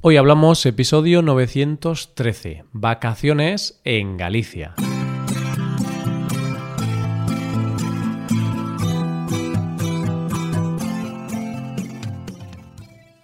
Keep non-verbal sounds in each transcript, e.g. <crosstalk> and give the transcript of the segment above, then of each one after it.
Hoy hablamos episodio 913, vacaciones en Galicia.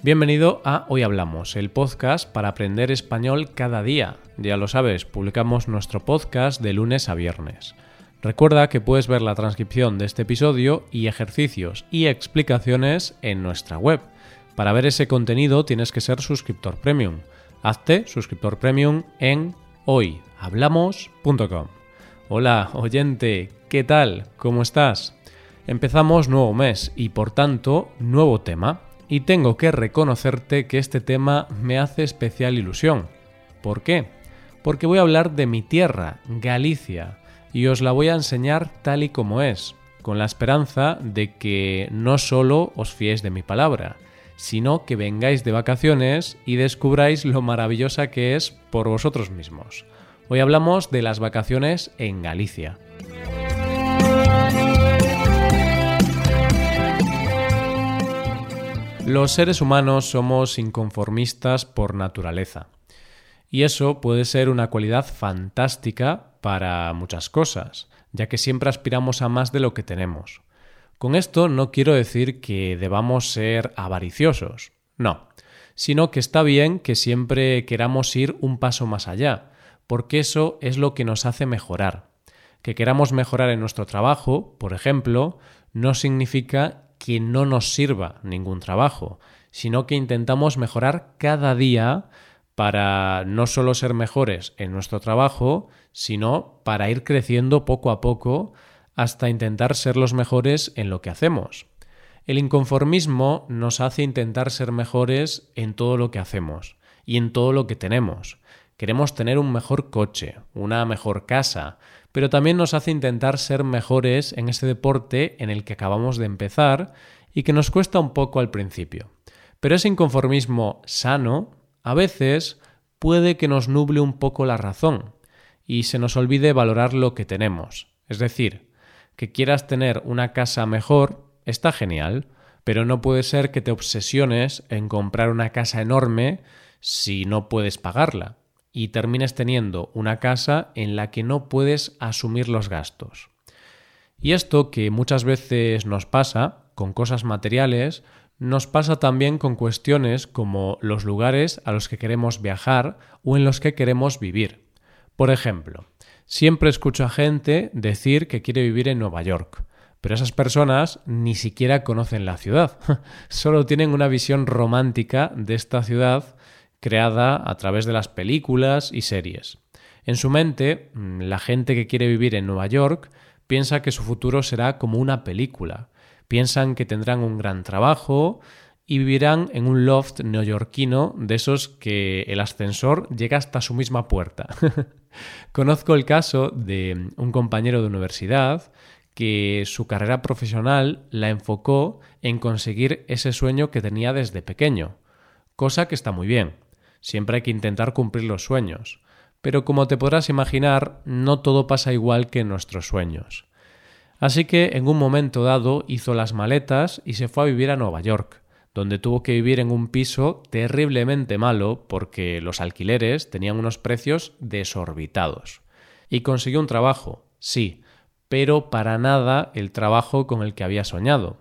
Bienvenido a Hoy Hablamos, el podcast para aprender español cada día. Ya lo sabes, publicamos nuestro podcast de lunes a viernes. Recuerda que puedes ver la transcripción de este episodio y ejercicios y explicaciones en nuestra web para ver ese contenido tienes que ser suscriptor premium. Hazte suscriptor premium en hoyhablamos.com. Hola, oyente, ¿qué tal? ¿Cómo estás? Empezamos nuevo mes y por tanto nuevo tema. Y tengo que reconocerte que este tema me hace especial ilusión. ¿Por qué? Porque voy a hablar de mi tierra, Galicia, y os la voy a enseñar tal y como es, con la esperanza de que no solo os fiéis de mi palabra, sino que vengáis de vacaciones y descubráis lo maravillosa que es por vosotros mismos. Hoy hablamos de las vacaciones en Galicia. Los seres humanos somos inconformistas por naturaleza. Y eso puede ser una cualidad fantástica para muchas cosas, ya que siempre aspiramos a más de lo que tenemos. Con esto no quiero decir que debamos ser avariciosos, no, sino que está bien que siempre queramos ir un paso más allá, porque eso es lo que nos hace mejorar. Que queramos mejorar en nuestro trabajo, por ejemplo, no significa que no nos sirva ningún trabajo, sino que intentamos mejorar cada día para no solo ser mejores en nuestro trabajo, sino para ir creciendo poco a poco hasta intentar ser los mejores en lo que hacemos. El inconformismo nos hace intentar ser mejores en todo lo que hacemos y en todo lo que tenemos. Queremos tener un mejor coche, una mejor casa, pero también nos hace intentar ser mejores en ese deporte en el que acabamos de empezar y que nos cuesta un poco al principio. Pero ese inconformismo sano a veces puede que nos nuble un poco la razón y se nos olvide valorar lo que tenemos. Es decir, que quieras tener una casa mejor está genial, pero no puede ser que te obsesiones en comprar una casa enorme si no puedes pagarla y termines teniendo una casa en la que no puedes asumir los gastos. Y esto que muchas veces nos pasa con cosas materiales, nos pasa también con cuestiones como los lugares a los que queremos viajar o en los que queremos vivir. Por ejemplo, Siempre escucho a gente decir que quiere vivir en Nueva York, pero esas personas ni siquiera conocen la ciudad, <laughs> solo tienen una visión romántica de esta ciudad creada a través de las películas y series. En su mente, mm, la gente que quiere vivir en Nueva York piensa que su futuro será como una película. Piensan que tendrán un gran trabajo y vivirán en un loft neoyorquino de esos que el ascensor llega hasta su misma puerta. <laughs> Conozco el caso de un compañero de universidad que su carrera profesional la enfocó en conseguir ese sueño que tenía desde pequeño, cosa que está muy bien. Siempre hay que intentar cumplir los sueños. Pero como te podrás imaginar, no todo pasa igual que en nuestros sueños. Así que en un momento dado hizo las maletas y se fue a vivir a Nueva York donde tuvo que vivir en un piso terriblemente malo porque los alquileres tenían unos precios desorbitados. Y consiguió un trabajo, sí, pero para nada el trabajo con el que había soñado.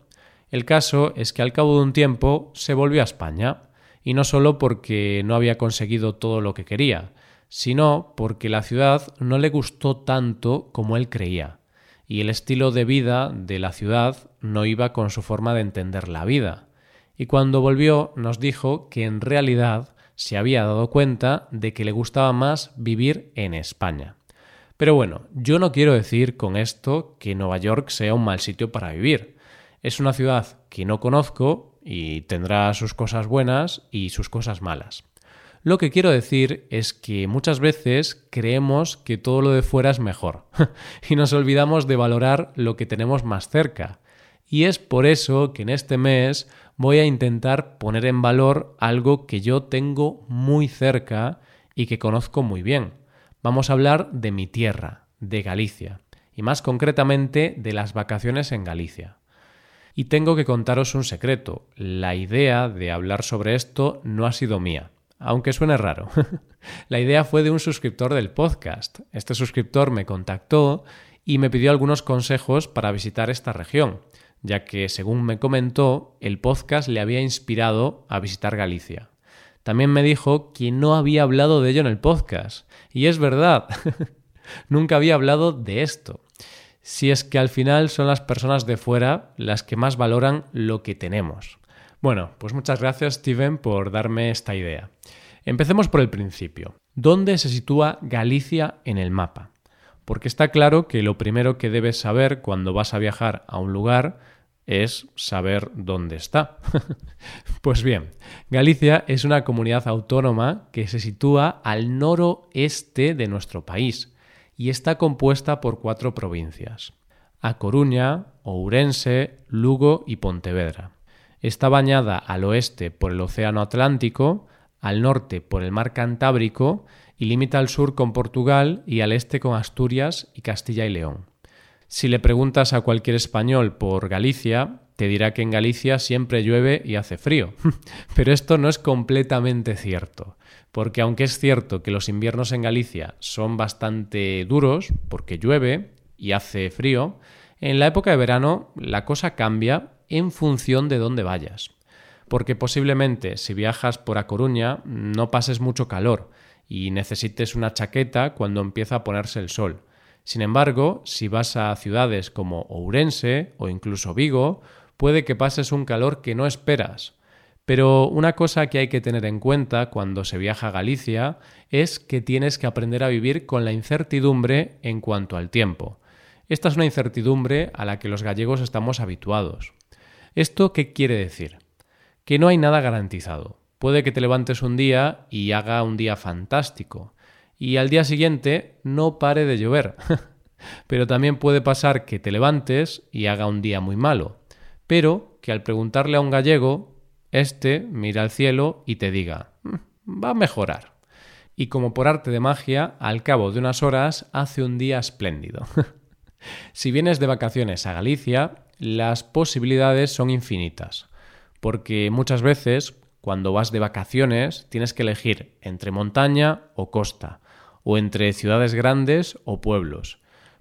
El caso es que al cabo de un tiempo se volvió a España, y no solo porque no había conseguido todo lo que quería, sino porque la ciudad no le gustó tanto como él creía, y el estilo de vida de la ciudad no iba con su forma de entender la vida y cuando volvió nos dijo que en realidad se había dado cuenta de que le gustaba más vivir en España. Pero bueno, yo no quiero decir con esto que Nueva York sea un mal sitio para vivir. Es una ciudad que no conozco y tendrá sus cosas buenas y sus cosas malas. Lo que quiero decir es que muchas veces creemos que todo lo de fuera es mejor <laughs> y nos olvidamos de valorar lo que tenemos más cerca. Y es por eso que en este mes voy a intentar poner en valor algo que yo tengo muy cerca y que conozco muy bien. Vamos a hablar de mi tierra, de Galicia, y más concretamente de las vacaciones en Galicia. Y tengo que contaros un secreto. La idea de hablar sobre esto no ha sido mía, aunque suene raro. <laughs> la idea fue de un suscriptor del podcast. Este suscriptor me contactó y me pidió algunos consejos para visitar esta región, ya que, según me comentó, el podcast le había inspirado a visitar Galicia. También me dijo que no había hablado de ello en el podcast. Y es verdad, <laughs> nunca había hablado de esto. Si es que al final son las personas de fuera las que más valoran lo que tenemos. Bueno, pues muchas gracias Steven por darme esta idea. Empecemos por el principio. ¿Dónde se sitúa Galicia en el mapa? Porque está claro que lo primero que debes saber cuando vas a viajar a un lugar es saber dónde está. <laughs> pues bien, Galicia es una comunidad autónoma que se sitúa al noroeste de nuestro país y está compuesta por cuatro provincias. A Coruña, Ourense, Lugo y Pontevedra. Está bañada al oeste por el Océano Atlántico, al norte por el Mar Cantábrico y limita al sur con Portugal y al este con Asturias y Castilla y León. Si le preguntas a cualquier español por Galicia, te dirá que en Galicia siempre llueve y hace frío. <laughs> Pero esto no es completamente cierto, porque aunque es cierto que los inviernos en Galicia son bastante duros, porque llueve y hace frío, en la época de verano la cosa cambia en función de dónde vayas. Porque posiblemente si viajas por A Coruña no pases mucho calor, y necesites una chaqueta cuando empieza a ponerse el sol. Sin embargo, si vas a ciudades como Ourense o incluso Vigo, puede que pases un calor que no esperas. Pero una cosa que hay que tener en cuenta cuando se viaja a Galicia es que tienes que aprender a vivir con la incertidumbre en cuanto al tiempo. Esta es una incertidumbre a la que los gallegos estamos habituados. ¿Esto qué quiere decir? Que no hay nada garantizado. Puede que te levantes un día y haga un día fantástico, y al día siguiente no pare de llover. <laughs> pero también puede pasar que te levantes y haga un día muy malo, pero que al preguntarle a un gallego, éste mira al cielo y te diga, mm, va a mejorar. Y como por arte de magia, al cabo de unas horas hace un día espléndido. <laughs> si vienes de vacaciones a Galicia, las posibilidades son infinitas, porque muchas veces cuando vas de vacaciones tienes que elegir entre montaña o costa, o entre ciudades grandes o pueblos.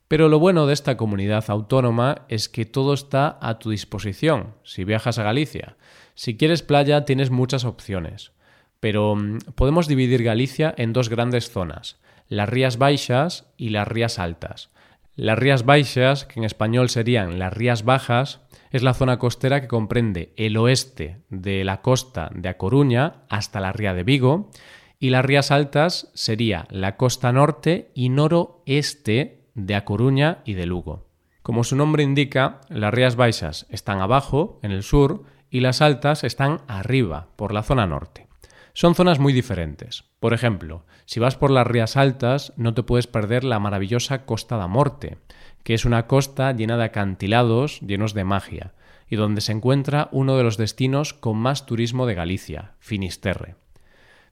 Pero lo bueno de esta comunidad autónoma es que todo está a tu disposición si viajas a Galicia. Si quieres playa tienes muchas opciones. Pero mm, podemos dividir Galicia en dos grandes zonas, las Rías Baixas y las Rías Altas. Las Rías Baixas, que en español serían las Rías Bajas, es la zona costera que comprende el oeste de la costa de A Coruña hasta la ría de Vigo y las rías altas sería la costa norte y noroeste de A Coruña y de Lugo. Como su nombre indica, las rías baixas están abajo, en el sur, y las altas están arriba, por la zona norte. Son zonas muy diferentes. Por ejemplo, si vas por las rías altas, no te puedes perder la maravillosa Costa da Morte, que es una costa llena de acantilados llenos de magia, y donde se encuentra uno de los destinos con más turismo de Galicia, Finisterre.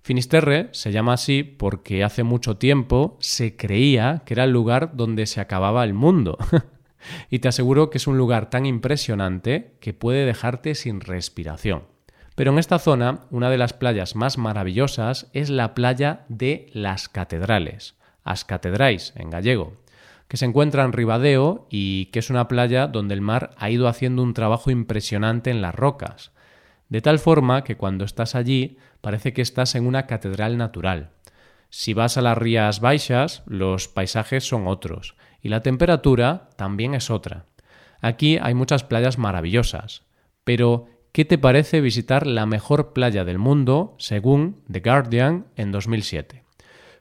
Finisterre se llama así porque hace mucho tiempo se creía que era el lugar donde se acababa el mundo. <laughs> y te aseguro que es un lugar tan impresionante que puede dejarte sin respiración. Pero en esta zona, una de las playas más maravillosas es la playa de las catedrales, as catedrais en gallego, que se encuentra en Ribadeo y que es una playa donde el mar ha ido haciendo un trabajo impresionante en las rocas, de tal forma que cuando estás allí parece que estás en una catedral natural. Si vas a las Rías Baixas, los paisajes son otros y la temperatura también es otra. Aquí hay muchas playas maravillosas, pero ¿qué te parece visitar la mejor playa del mundo según The Guardian en 2007?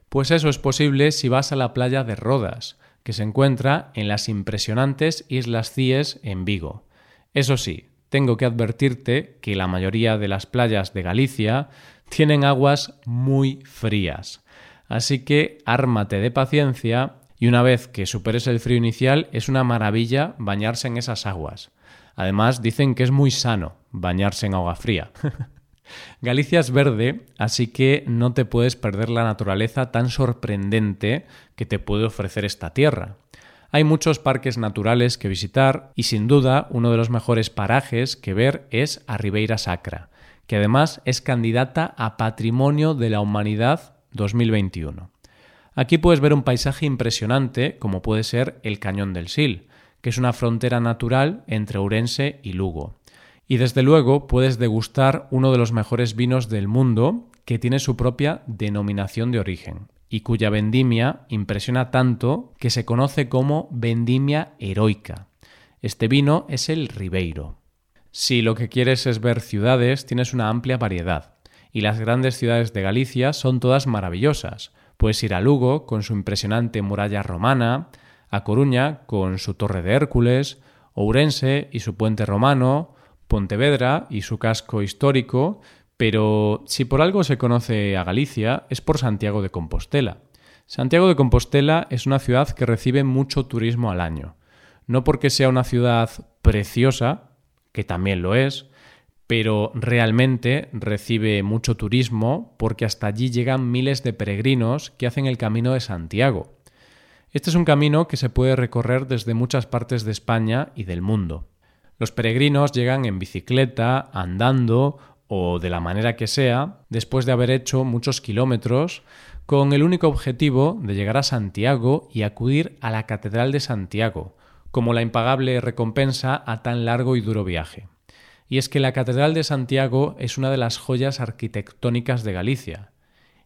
Pues eso es posible si vas a la playa de Rodas, que se encuentra en las impresionantes Islas Cíes en Vigo. Eso sí, tengo que advertirte que la mayoría de las playas de Galicia tienen aguas muy frías. Así que ármate de paciencia y una vez que superes el frío inicial es una maravilla bañarse en esas aguas. Además dicen que es muy sano bañarse en agua fría. <laughs> Galicia es verde, así que no te puedes perder la naturaleza tan sorprendente que te puede ofrecer esta tierra. Hay muchos parques naturales que visitar y sin duda uno de los mejores parajes que ver es a Ribeira Sacra, que además es candidata a Patrimonio de la Humanidad 2021. Aquí puedes ver un paisaje impresionante como puede ser el Cañón del Sil, que es una frontera natural entre Ourense y Lugo. Y desde luego puedes degustar uno de los mejores vinos del mundo que tiene su propia denominación de origen y cuya vendimia impresiona tanto que se conoce como vendimia heroica. Este vino es el Ribeiro. Si lo que quieres es ver ciudades, tienes una amplia variedad. Y las grandes ciudades de Galicia son todas maravillosas. Puedes ir a Lugo con su impresionante muralla romana, a Coruña con su torre de Hércules, Ourense y su puente romano, Pontevedra y su casco histórico, pero si por algo se conoce a Galicia es por Santiago de Compostela. Santiago de Compostela es una ciudad que recibe mucho turismo al año. No porque sea una ciudad preciosa, que también lo es, pero realmente recibe mucho turismo porque hasta allí llegan miles de peregrinos que hacen el camino de Santiago. Este es un camino que se puede recorrer desde muchas partes de España y del mundo. Los peregrinos llegan en bicicleta, andando o de la manera que sea, después de haber hecho muchos kilómetros, con el único objetivo de llegar a Santiago y acudir a la Catedral de Santiago, como la impagable recompensa a tan largo y duro viaje. Y es que la Catedral de Santiago es una de las joyas arquitectónicas de Galicia.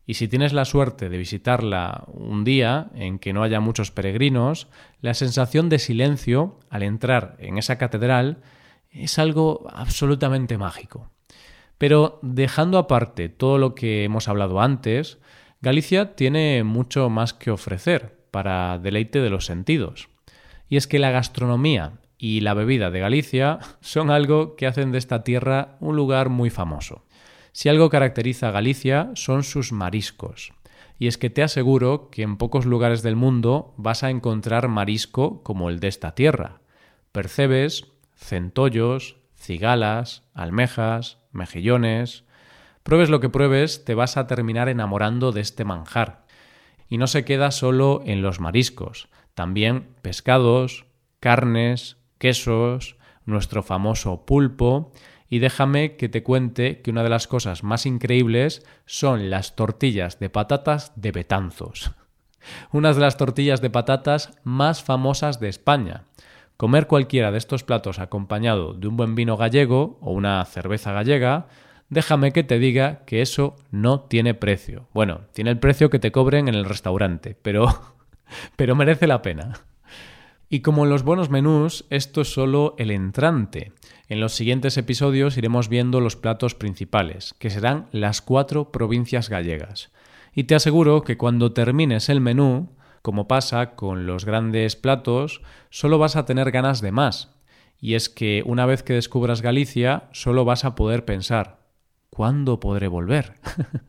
Y si tienes la suerte de visitarla un día en que no haya muchos peregrinos, la sensación de silencio al entrar en esa catedral es algo absolutamente mágico. Pero dejando aparte todo lo que hemos hablado antes, Galicia tiene mucho más que ofrecer para deleite de los sentidos. Y es que la gastronomía y la bebida de Galicia son algo que hacen de esta tierra un lugar muy famoso. Si algo caracteriza a Galicia son sus mariscos. Y es que te aseguro que en pocos lugares del mundo vas a encontrar marisco como el de esta tierra. Percebes, centollos, cigalas, almejas, mejillones. Pruebes lo que pruebes, te vas a terminar enamorando de este manjar. Y no se queda solo en los mariscos, también pescados, carnes, quesos, nuestro famoso pulpo, y déjame que te cuente que una de las cosas más increíbles son las tortillas de patatas de Betanzos. <laughs> Unas de las tortillas de patatas más famosas de España. Comer cualquiera de estos platos acompañado de un buen vino gallego o una cerveza gallega, déjame que te diga que eso no tiene precio. Bueno, tiene el precio que te cobren en el restaurante, pero <laughs> pero merece la pena. Y como en los buenos menús, esto es solo el entrante. En los siguientes episodios iremos viendo los platos principales, que serán las cuatro provincias gallegas. Y te aseguro que cuando termines el menú, como pasa con los grandes platos, solo vas a tener ganas de más. Y es que una vez que descubras Galicia, solo vas a poder pensar, ¿cuándo podré volver? <laughs>